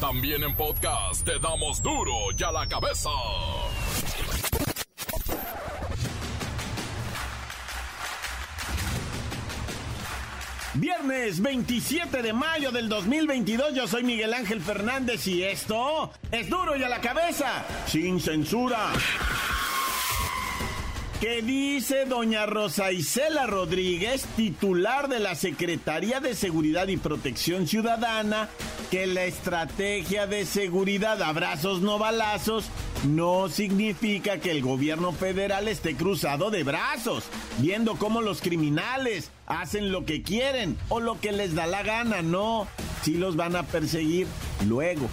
También en podcast te damos duro y a la cabeza. Viernes 27 de mayo del 2022, yo soy Miguel Ángel Fernández y esto es duro y a la cabeza, sin censura. ¿Qué dice doña Rosa Isela Rodríguez, titular de la Secretaría de Seguridad y Protección Ciudadana, que la estrategia de seguridad abrazos no balazos no significa que el gobierno federal esté cruzado de brazos, viendo cómo los criminales hacen lo que quieren o lo que les da la gana, no, si los van a perseguir luego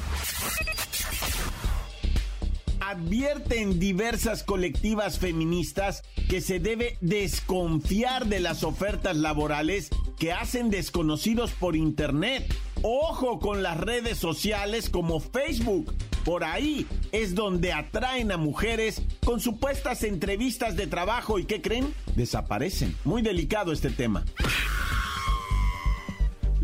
advierten diversas colectivas feministas que se debe desconfiar de las ofertas laborales que hacen desconocidos por Internet. Ojo con las redes sociales como Facebook. Por ahí es donde atraen a mujeres con supuestas entrevistas de trabajo y ¿qué creen? Desaparecen. Muy delicado este tema.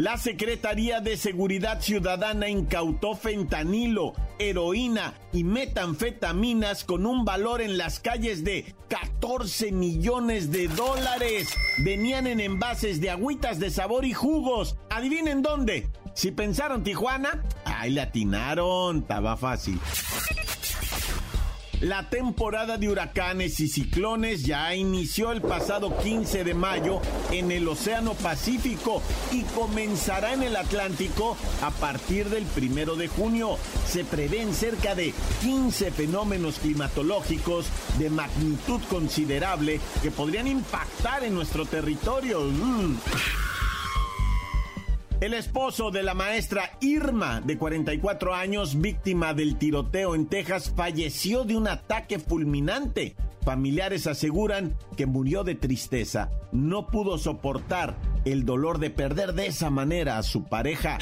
La Secretaría de Seguridad Ciudadana incautó fentanilo, heroína y metanfetaminas con un valor en las calles de 14 millones de dólares. Venían en envases de agüitas de sabor y jugos. ¿Adivinen dónde? Si pensaron Tijuana, ahí le atinaron, estaba fácil. La temporada de huracanes y ciclones ya inició el pasado 15 de mayo en el Océano Pacífico y comenzará en el Atlántico a partir del primero de junio. Se prevén cerca de 15 fenómenos climatológicos de magnitud considerable que podrían impactar en nuestro territorio. Mm. El esposo de la maestra Irma, de 44 años, víctima del tiroteo en Texas, falleció de un ataque fulminante. Familiares aseguran que murió de tristeza. No pudo soportar el dolor de perder de esa manera a su pareja.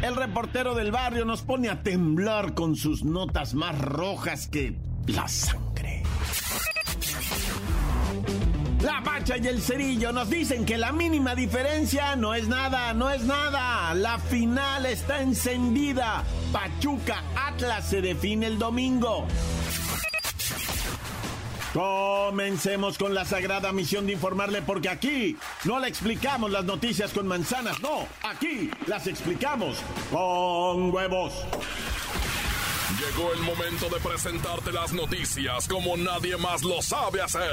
El reportero del barrio nos pone a temblar con sus notas más rojas que la. La Bacha y el Cerillo nos dicen que la mínima diferencia no es nada, no es nada. La final está encendida. Pachuca Atlas se define el domingo. Comencemos con la sagrada misión de informarle porque aquí no le explicamos las noticias con manzanas, no, aquí las explicamos con huevos. Llegó el momento de presentarte las noticias como nadie más lo sabe hacer.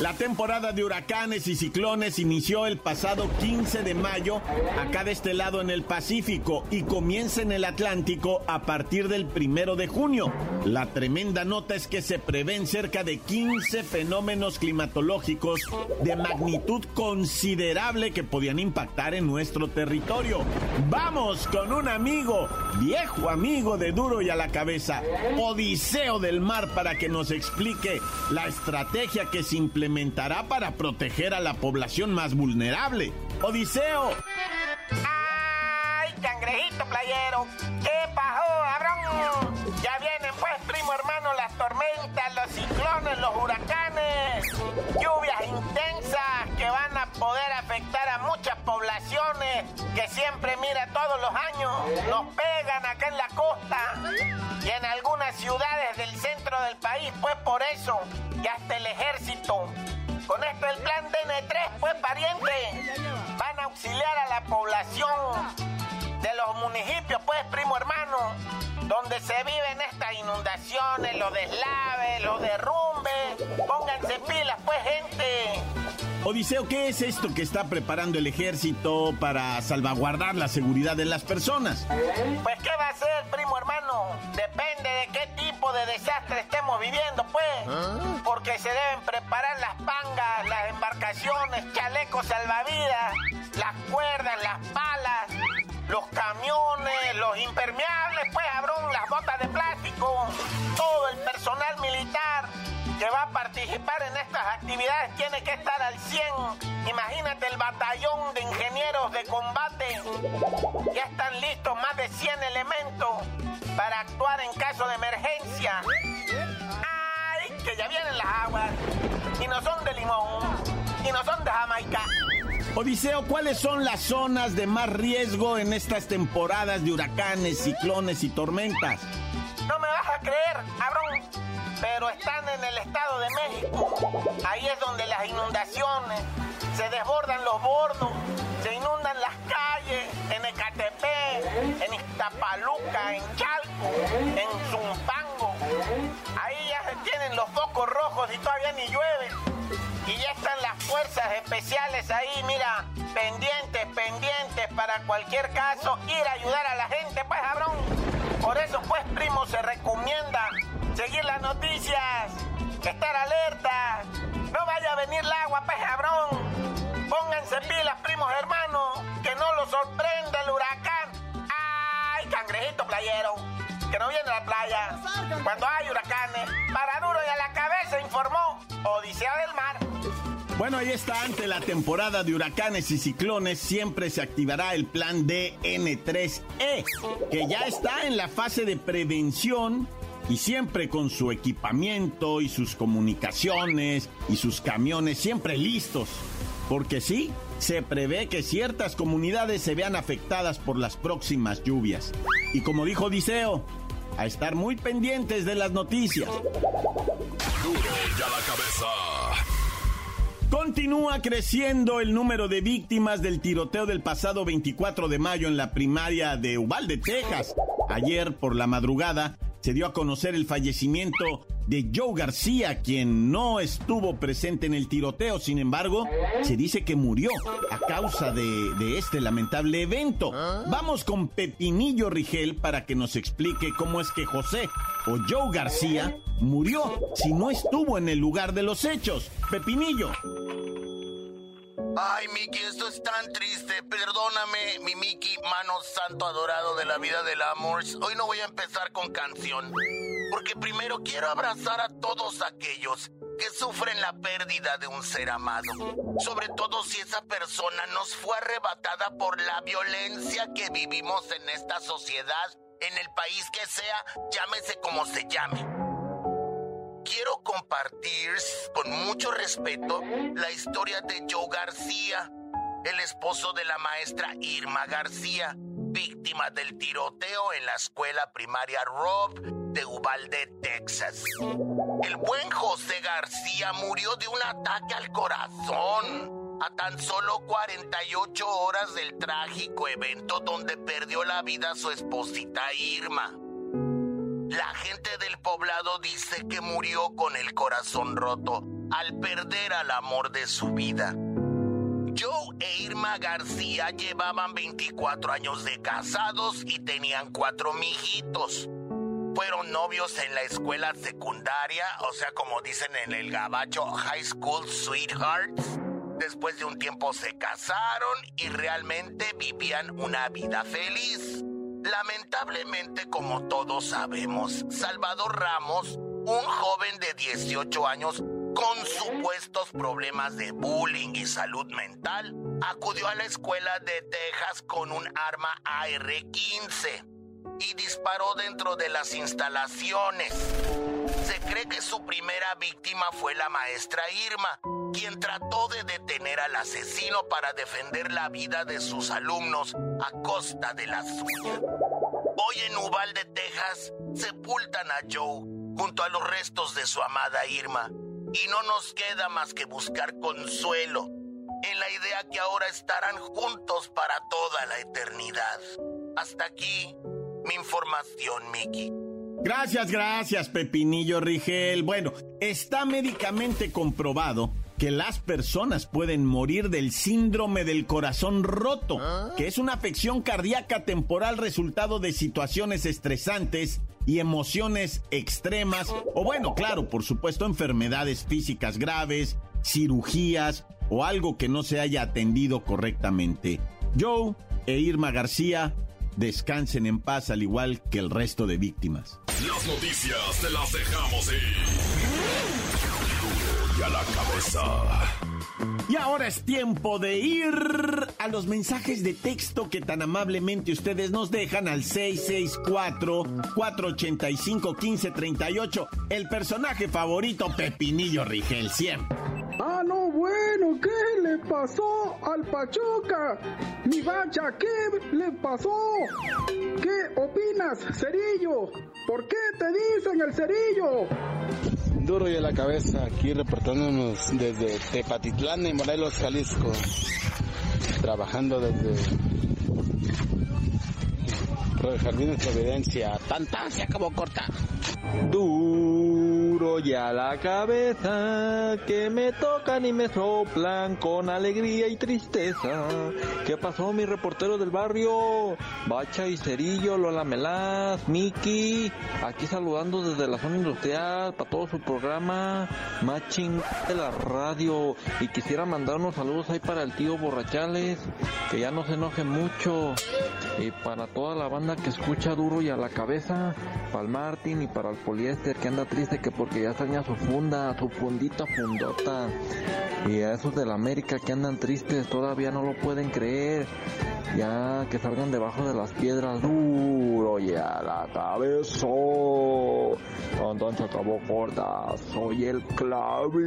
La temporada de huracanes y ciclones inició el pasado 15 de mayo acá de este lado en el Pacífico y comienza en el Atlántico a partir del primero de junio. La tremenda nota es que se prevén cerca de 15 fenómenos climatológicos de magnitud considerable que podían impactar en nuestro territorio. Vamos con un amigo, viejo amigo de Duro y a la cabeza, Odiseo del Mar, para que nos explique la estrategia que se implementó implementará para proteger a la población más vulnerable. Odiseo. ¡Ay, cangrejito playero! ¿Qué pasó, cabrón? Ya vienen afectar a muchas poblaciones que siempre, mira, todos los años nos pegan acá en la costa y en algunas ciudades del centro del país, pues por eso y hasta el ejército. Con esto el plan DN3, pues pariente, van a auxiliar a la población de los municipios, pues primo hermano, donde se viven estas inundaciones, los deslaves, los derrumbes. Pónganse pilas, pues gente. Odiseo, ¿qué es esto que está preparando el ejército para salvaguardar la seguridad de las personas? Pues, ¿qué va a ser, primo hermano? Depende de qué tipo de desastre estemos viviendo, pues. Porque se deben preparar las pangas, las embarcaciones, chalecos salvavidas, las cuerdas, las palas los camiones, los impermeables, pues abrón, las botas de plástico, todo el personal militar que va a participar en estas actividades tiene que estar al 100. Imagínate el batallón de ingenieros de combate. Ya están listos más de 100 elementos para actuar en caso de emergencia. ¡Ay, que ya vienen las aguas! Y no son de limón, y no son de Jamaica. Odiseo, ¿cuáles son las zonas de más riesgo en estas temporadas de huracanes, ciclones y tormentas? No me vas a creer, cabrón pero están en el Estado de México. Ahí es donde las inundaciones, se desbordan los bordos, se inundan las calles en Ecatepec, en Iztapaluca, en Chalco, en Zumpango. Ahí ya se tienen los focos rojos y todavía ni llueve. Y ya están las fuerzas especiales ahí, mira, pendientes, pendientes para cualquier caso, ir a ayudar a la gente, pues, cabrón. Por eso, pues, primo, se recomienda seguir las noticias, estar alerta. No vaya a venir el agua, pez cabrón. Pónganse pilas, primos hermanos, que no los sorprenda el huracán. ¡Ay, cangrejito playero! Que no viene a la playa. Cuando hay huracanes, para duro y a la cabeza, informó Odisea del Mar. Bueno, ahí está, ante la temporada de huracanes y ciclones, siempre se activará el plan DN3E, que ya está en la fase de prevención y siempre con su equipamiento y sus comunicaciones y sus camiones siempre listos. Porque sí, se prevé que ciertas comunidades se vean afectadas por las próximas lluvias. Y como dijo Odiseo, a estar muy pendientes de las noticias. Continúa creciendo el número de víctimas del tiroteo del pasado 24 de mayo en la primaria de Uvalde, Texas. Ayer por la madrugada, se dio a conocer el fallecimiento de Joe García, quien no estuvo presente en el tiroteo. Sin embargo, se dice que murió a causa de, este lamentable evento. Vamos con Pepinillo Rigel para que nos explique cómo es que José o Joe García murió si no estuvo en el lugar de los hechos. Pepinillo. Ay, Miki, esto es tan triste. Perdóname, mi Miki, mano santo adorado de la vida del amor. Hoy no voy a empezar con canción. Porque primero quiero abrazar a todos aquellos que sufren la pérdida de un ser amado. Sobre todo si esa persona nos fue arrebatada por la violencia que vivimos en esta sociedad, en el país que sea, llámese como se llame quiero compartir con mucho respeto la historia de Joe García, el esposo de la maestra Irma García, víctima del tiroteo en la escuela primaria Rob de Uvalde, Texas. El buen José García murió de un ataque al corazón a tan solo 48 horas del trágico evento donde perdió la vida su esposita Irma. La gente del poblado dice que murió con el corazón roto al perder al amor de su vida. Joe e Irma García llevaban 24 años de casados y tenían cuatro mijitos. Fueron novios en la escuela secundaria, o sea, como dicen en el gabacho, High School Sweethearts. Después de un tiempo se casaron y realmente vivían una vida feliz. Lamentablemente, como todos sabemos, Salvador Ramos, un joven de 18 años con supuestos problemas de bullying y salud mental, acudió a la escuela de Texas con un arma AR-15 y disparó dentro de las instalaciones. Se cree que su primera víctima fue la maestra Irma, quien trató de detener al asesino para defender la vida de sus alumnos a costa de la suya. Hoy en Uvalde, Texas, sepultan a Joe junto a los restos de su amada Irma. Y no nos queda más que buscar consuelo en la idea que ahora estarán juntos para toda la eternidad. Hasta aquí mi información, Mickey. Gracias, gracias, Pepinillo Rigel. Bueno, está médicamente comprobado que las personas pueden morir del síndrome del corazón roto, que es una afección cardíaca temporal resultado de situaciones estresantes y emociones extremas, o bueno, claro, por supuesto, enfermedades físicas graves, cirugías o algo que no se haya atendido correctamente. Joe e Irma García descansen en paz al igual que el resto de víctimas. Las noticias te las dejamos ir. A la cabeza. Y ahora es tiempo de ir a los mensajes de texto que tan amablemente ustedes nos dejan al 664-485-1538. El personaje favorito, Pepinillo Rigel, siempre. Ah, no, bueno, ¿qué le pasó al Pachuca? Mi bacha, ¿qué le pasó? ¿Qué opinas, Cerillo? ¿Por qué te dicen el Cerillo? Duro y a la cabeza, aquí reportándonos desde Tepatitlán, en Morelos, Jalisco. Trabajando desde Jardines Providencia. Tanta, se acabó corta. Duro y a la cabeza, que me tocan y me soplan con alegría y tristeza. ¿Qué pasó, mi reportero del barrio? Bacha y Cerillo, Lola Melaz, Miki, aquí saludando desde la zona industrial para todo su programa, Matching de la radio. Y quisiera mandar unos saludos ahí para el tío Borrachales, que ya no se enoje mucho. Y para toda la banda que escucha duro y a la cabeza, para el Martín y para el poliéster que anda triste que porque ya extraña su funda, su fundita fundota. Y a esos de la América que andan tristes todavía no lo pueden creer. Ya que salgan debajo de las piedras duro y a la cabeza. Entonces acabó corta, soy el clave.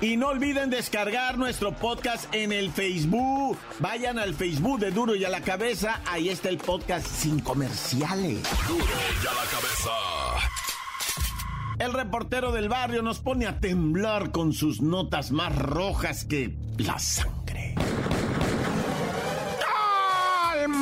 Y no olviden descargar nuestro podcast en el Facebook. Vayan al Facebook de Duro y a la Cabeza. Ahí está el podcast sin comerciales. Duro y a la cabeza. El reportero del barrio nos pone a temblar con sus notas más rojas que la sangre.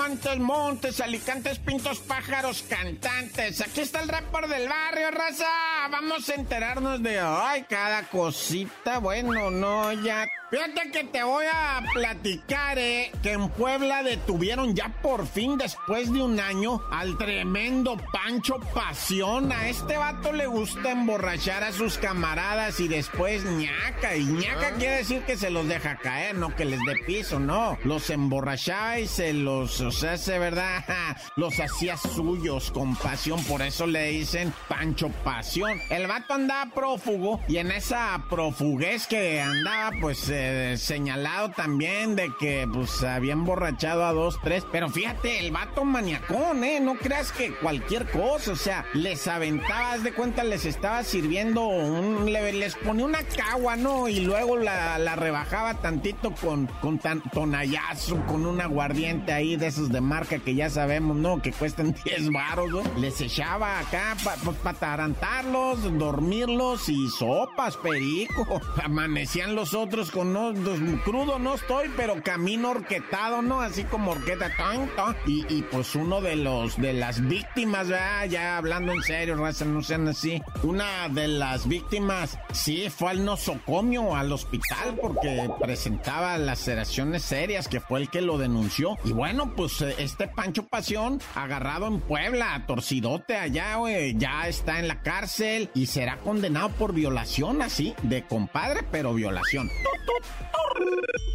Montes, montes, alicantes, pintos, pájaros, cantantes. Aquí está el report del barrio, raza. Vamos a enterarnos de, ay, cada cosita. Bueno, no, ya Fíjate que te voy a platicar, eh, que en Puebla detuvieron ya por fin, después de un año, al tremendo Pancho Pasión. A este vato le gusta emborrachar a sus camaradas y después ñaca. Y ñaca quiere decir que se los deja caer, no que les dé piso, no. Los emborrachaba y se los, o sea, se verdad, los hacía suyos con pasión. Por eso le dicen Pancho Pasión. El vato andaba prófugo y en esa profuguez que andaba, pues eh, señalado también de que pues había emborrachado a dos, tres. Pero fíjate, el vato maniacón, ¿eh? No creas que cualquier cosa, o sea, les aventaba, haz de cuenta, les estaba sirviendo un. les ponía una cagua, ¿no? Y luego la, la rebajaba tantito con, con tan, tonallazo, con un aguardiente ahí de esos de marca que ya sabemos, ¿no? Que cuestan 10 baros, ¿no? Les echaba acá para pa tarantarlos, dormirlos y sopas, perico. Amanecían los otros con no, crudo no estoy, pero camino orquetado, ¿no? Así como orqueta. Y, y pues uno de los, de las víctimas, ya hablando en serio, raza, no sean así. Una de las víctimas, sí, fue al nosocomio, al hospital, porque presentaba laceraciones serias, que fue el que lo denunció. Y bueno, pues eh, este Pancho Pasión, agarrado en Puebla, torcidote allá, güey, ya está en la cárcel y será condenado por violación, así, de compadre, pero violación.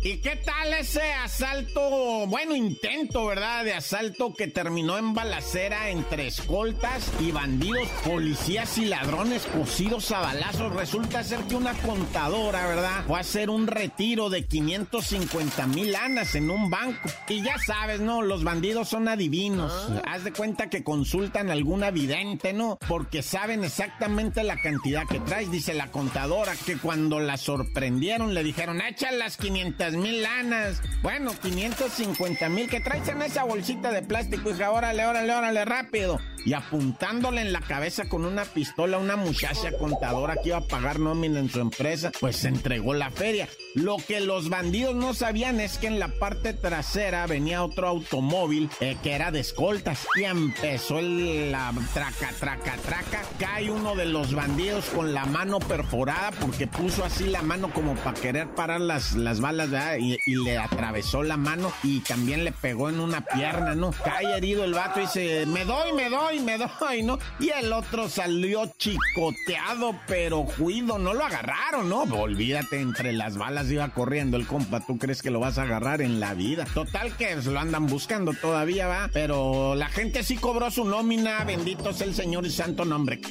¿Y qué tal ese asalto? Bueno, intento, ¿verdad? De asalto que terminó en balacera entre escoltas y bandidos, policías y ladrones cosidos a balazos. Resulta ser que una contadora, ¿verdad? Fue a hacer un retiro de 550 mil lanas en un banco. Y ya sabes, ¿no? Los bandidos son adivinos. Haz de cuenta que consultan a alguna vidente, ¿no? Porque saben exactamente la cantidad que traes. Dice la contadora que cuando la sorprendieron le dijeron, échale las 500 mil lanas. Bueno, 550 mil que traes en esa bolsita de plástico, hija, órale, órale, órale, rápido. Y apuntándole en la cabeza con una pistola a una muchacha contadora que iba a pagar nómina en su empresa, pues se entregó la feria. Lo que los bandidos no sabían es que en la parte trasera venía otro automóvil eh, que era de escoltas. Y empezó el, la traca, traca, traca. Cae uno de los bandidos con la mano perforada porque puso así la mano como para querer parar las, las balas. Y, y, le atravesó la mano y también le pegó en una pierna, ¿no? Cae herido el vato y dice, me doy, me doy, me doy, ¿no? Y el otro salió chicoteado, pero cuido, no lo agarraron, ¿no? Olvídate, entre las balas iba corriendo el compa, ¿tú crees que lo vas a agarrar en la vida? Total que lo andan buscando todavía, va, pero la gente sí cobró su nómina, bendito sea el Señor y santo nombre.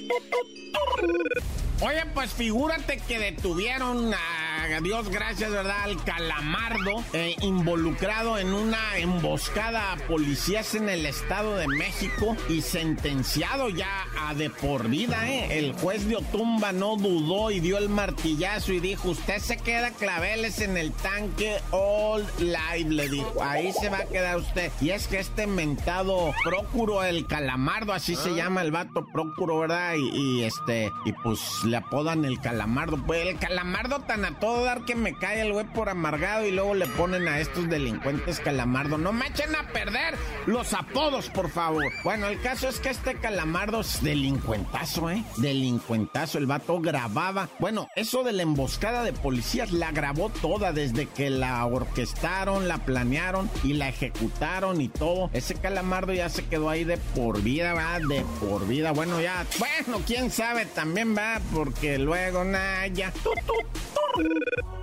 Oye, pues figúrate que detuvieron a Dios gracias, ¿verdad? Al calamardo eh, involucrado en una emboscada a policías en el Estado de México y sentenciado ya a de por vida, ¿eh? El juez de Otumba no dudó y dio el martillazo y dijo, usted se queda claveles en el tanque All Live, le dijo, ahí se va a quedar usted. Y es que este mentado Procuro el Calamardo, así se llama el vato Procuro, ¿verdad? Y, y este, y pues le apodan el Calamardo. Pues el Calamardo tan a todo dar que me cae el güey por amargado y luego le ponen a estos delincuentes Calamardo. No me echen a perder los apodos, por favor. Bueno, el caso es que este Calamardo es delincuentazo, ¿eh? Delincuentazo. El vato grababa. Bueno, eso de la emboscada de policías la grabó toda desde que la orquestaron, la planearon y la ejecutaron y todo. Ese Calamardo ya se quedó ahí de por vida, va, de por vida. Bueno, ya, bueno, quién sabe también va, porque luego, nada, ya.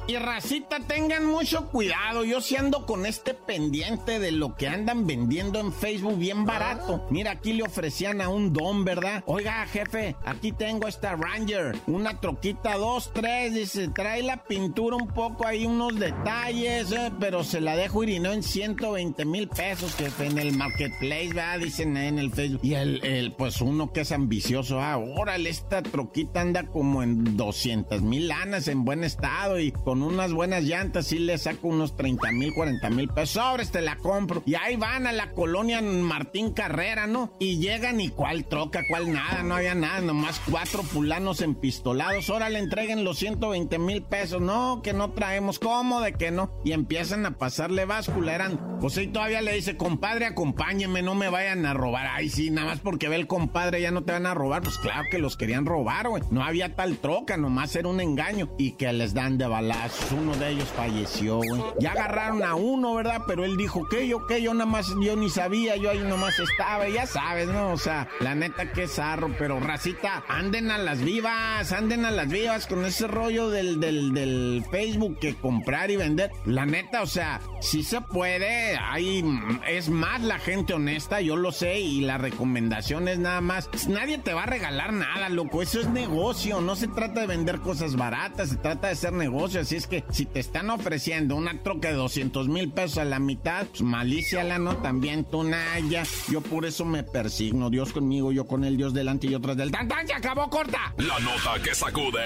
Y racita, tengan mucho cuidado. Yo sí ando con este pendiente de lo que andan vendiendo en Facebook bien barato. Mira, aquí le ofrecían a un don, ¿verdad? Oiga, jefe, aquí tengo esta Ranger. Una troquita 2, 3. Dice, trae la pintura un poco ahí, unos detalles, eh, pero se la dejo ir y no en 120 mil pesos, jefe, en el marketplace, ¿verdad? Dicen en el Facebook. Y el, el pues uno que es ambicioso, ah, órale, esta troquita anda como en 200 mil lanas en buen estado y con unas buenas llantas sí le saco unos 30 mil, 40 mil pesos. Sobres, te la compro. Y ahí van a la colonia Martín Carrera, ¿no? Y llegan y cuál troca, cuál nada, no había nada, nomás cuatro fulanos empistolados. Ahora le entreguen los 120 mil pesos. No, que no traemos. ¿Cómo de que no? Y empiezan a pasarle báscula. Eran, pues todavía le dice, compadre, acompáñeme, no me vayan a robar. Ay, sí, nada más porque ve el compadre, ya no te van a robar. Pues claro que los querían robar, güey. No había tal troca, nomás era un engaño. Y que dan de balazos. Uno de ellos falleció, güey. Ya agarraron a uno, ¿verdad? Pero él dijo, que yo, que yo nada más, yo ni sabía, yo ahí nomás estaba, ya sabes, ¿no? O sea, la neta que zarro, pero racita, anden a las vivas, anden a las vivas con ese rollo del, del, del Facebook que comprar y vender. La neta, o sea, sí se puede, hay, es más la gente honesta, yo lo sé, y la recomendación es nada más, nadie te va a regalar nada, loco, eso es negocio, no se trata de vender cosas baratas, se trata de hacer negocio, así es que si te están ofreciendo una troca de 200 mil pesos a la mitad, pues malíciala, ¿no? También tú, Naya. Yo por eso me persigno. Dios conmigo, yo con el Dios delante y otras del tan tan, se acabó corta. La nota que sacude.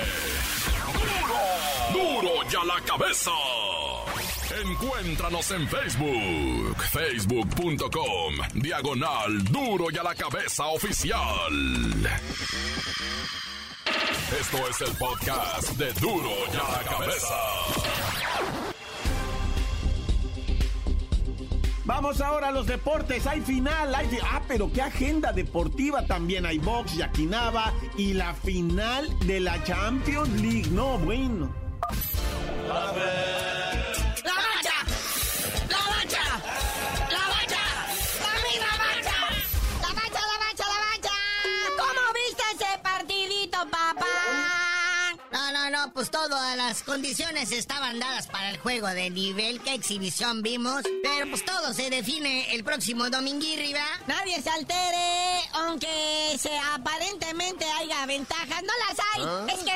¡Duro! ¡Duro ya la cabeza! Encuéntranos en Facebook, facebook.com, diagonal duro y a la cabeza oficial. Esto es el podcast de duro y a la cabeza. Vamos ahora a los deportes. Hay final. Hay... Ah, pero qué agenda deportiva también. Hay box, yaquinaba y la final de la Champions League. No, bueno. ¡La mancha! Pues todas las condiciones estaban dadas para el juego de nivel. ¿Qué exhibición vimos? Pero pues todo se define el próximo dominguirri, ¿va? Nadie se altere. aunque se aparentemente haya ventajas, no las hay. ¿Ah? Es que,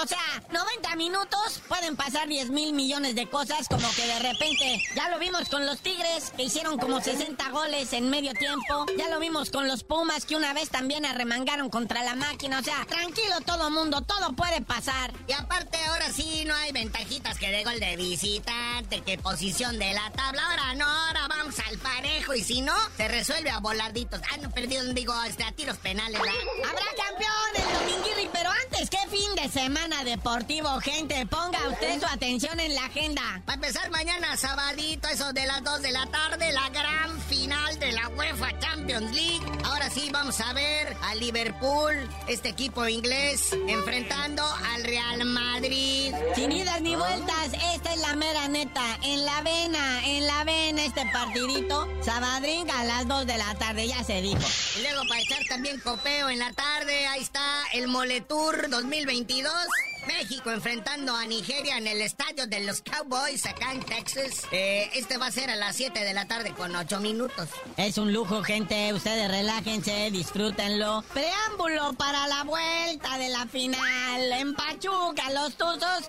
o sea, 90 minutos pueden pasar 10 mil millones de cosas, como que de repente, ya lo vimos con los Tigres, que hicieron como 60 goles en medio tiempo. Ya lo vimos con los Pumas, que una vez también arremangaron contra la máquina. O sea, tranquilo todo mundo, todo puede pasar. Y aparte, ahora sí no hay ventajitas que de gol de visitante, que posición de la tabla. Ahora no, ahora vamos al parejo. Y si no, se resuelve a volarditos. Ah, no, perdieron, digo, este, a tiros penales, ¿verdad? Habrá campeón el dominguirri, pero antes, ¿qué fin de semana deportivo, gente? Ponga usted su atención en la agenda. Va a empezar mañana, sabadito, eso de las 2 de la tarde, la gran final de la UEFA Champions League. Ahora sí, vamos a ver a Liverpool, este equipo inglés, enfrentando al Real Madrid. Sin idas ni vueltas, esta es la mera neta. En la vena, en la vena este partidito. Sabadringa a las 2 de la tarde, ya se dijo. Y luego para echar también copeo en la tarde, ahí está el Moletour 2022. México enfrentando a Nigeria en el estadio de los Cowboys acá en Texas. Eh, este va a ser a las 7 de la tarde con 8 minutos. Es un lujo, gente. Ustedes relájense, disfrútenlo. Preámbulo para la vuelta de la final. En Pachuca, los Tuzos.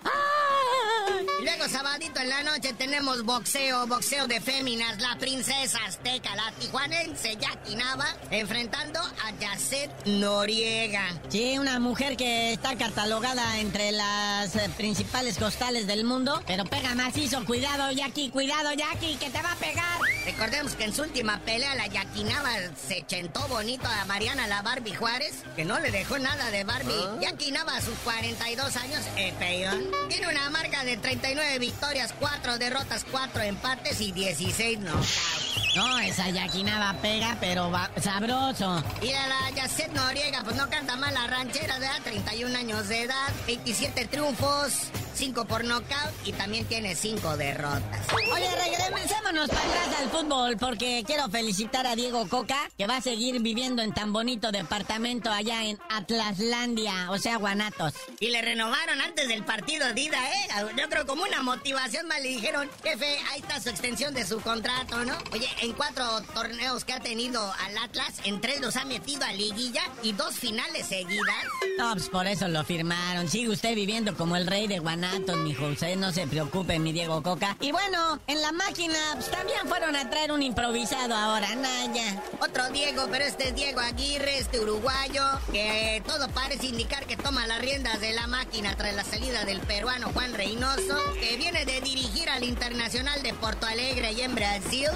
Luego sabadito en la noche tenemos boxeo, boxeo de féminas, la princesa azteca, la tijuanense Jackie Nava, enfrentando a Yacet Noriega. Sí, una mujer que está catalogada entre las eh, principales costales del mundo, pero pega macizo. Cuidado, Jackie, cuidado, Jackie, que te va a pegar. Recordemos que en su última pelea la Jackie Nava se chentó bonito a Mariana la Barbie Juárez, que no le dejó nada de Barbie. Jackie Nava a sus 42 años, el peón, tiene una marca de 39 victorias, 4 derrotas, 4 empates y 16 knockouts. No, esa Jackie Nava pega, pero va sabroso. Y la, la Yacet Noriega, pues no canta mal la ranchera, de 31 años de edad, 27 triunfos, 5 por knockout y también tiene 5 derrotas. Oye, regresémonos para atrás al fútbol porque quiero felicitar a Diego Coca, que va a seguir viviendo en tan bonito departamento allá en Atlaslandia, o sea, Guanatos. Y le renovaron antes del partido Dida, ¿eh? Yo creo como una motivación más le dijeron, jefe, ahí está su extensión de su contrato, ¿no? Oye, en cuatro torneos que ha tenido al Atlas, en tres los ha metido a liguilla y dos finales seguidas. No, pues por eso lo firmaron. Sigue usted viviendo como el rey de Guanatos, mijo. Usted no se preocupe, mi Diego Coca. Y bueno, en la máquina pues, también fueron a traer un improvisado ahora, Naya. Otro Diego, pero este es Diego Aguirre, este uruguayo, que todo parece indicar que toma las riendas de la máquina tras la salida del peruano Juan Reynoso, que viene de dirigir al Internacional de Porto Alegre y en Brasil.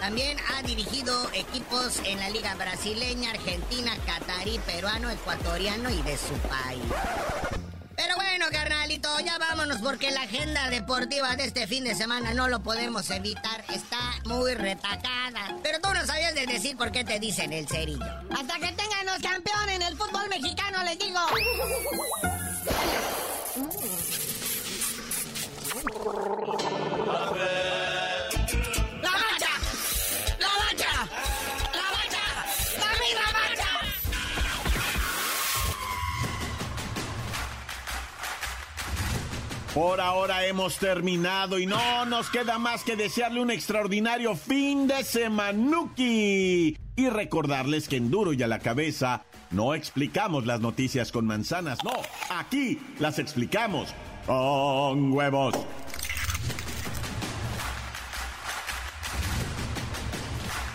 También ha dirigido equipos en la Liga Brasileña, Argentina, Catarí, peruano, ecuatoriano y de su país. Ya vámonos porque la agenda deportiva de este fin de semana no lo podemos evitar. Está muy retacada. Pero tú no sabías de decir por qué te dicen el cerillo. Hasta que tengan los campeones en el fútbol mexicano, les digo. Por ahora hemos terminado y no nos queda más que desearle un extraordinario fin de semanuki. Y recordarles que en Duro y a la cabeza no explicamos las noticias con manzanas, no, aquí las explicamos con huevos.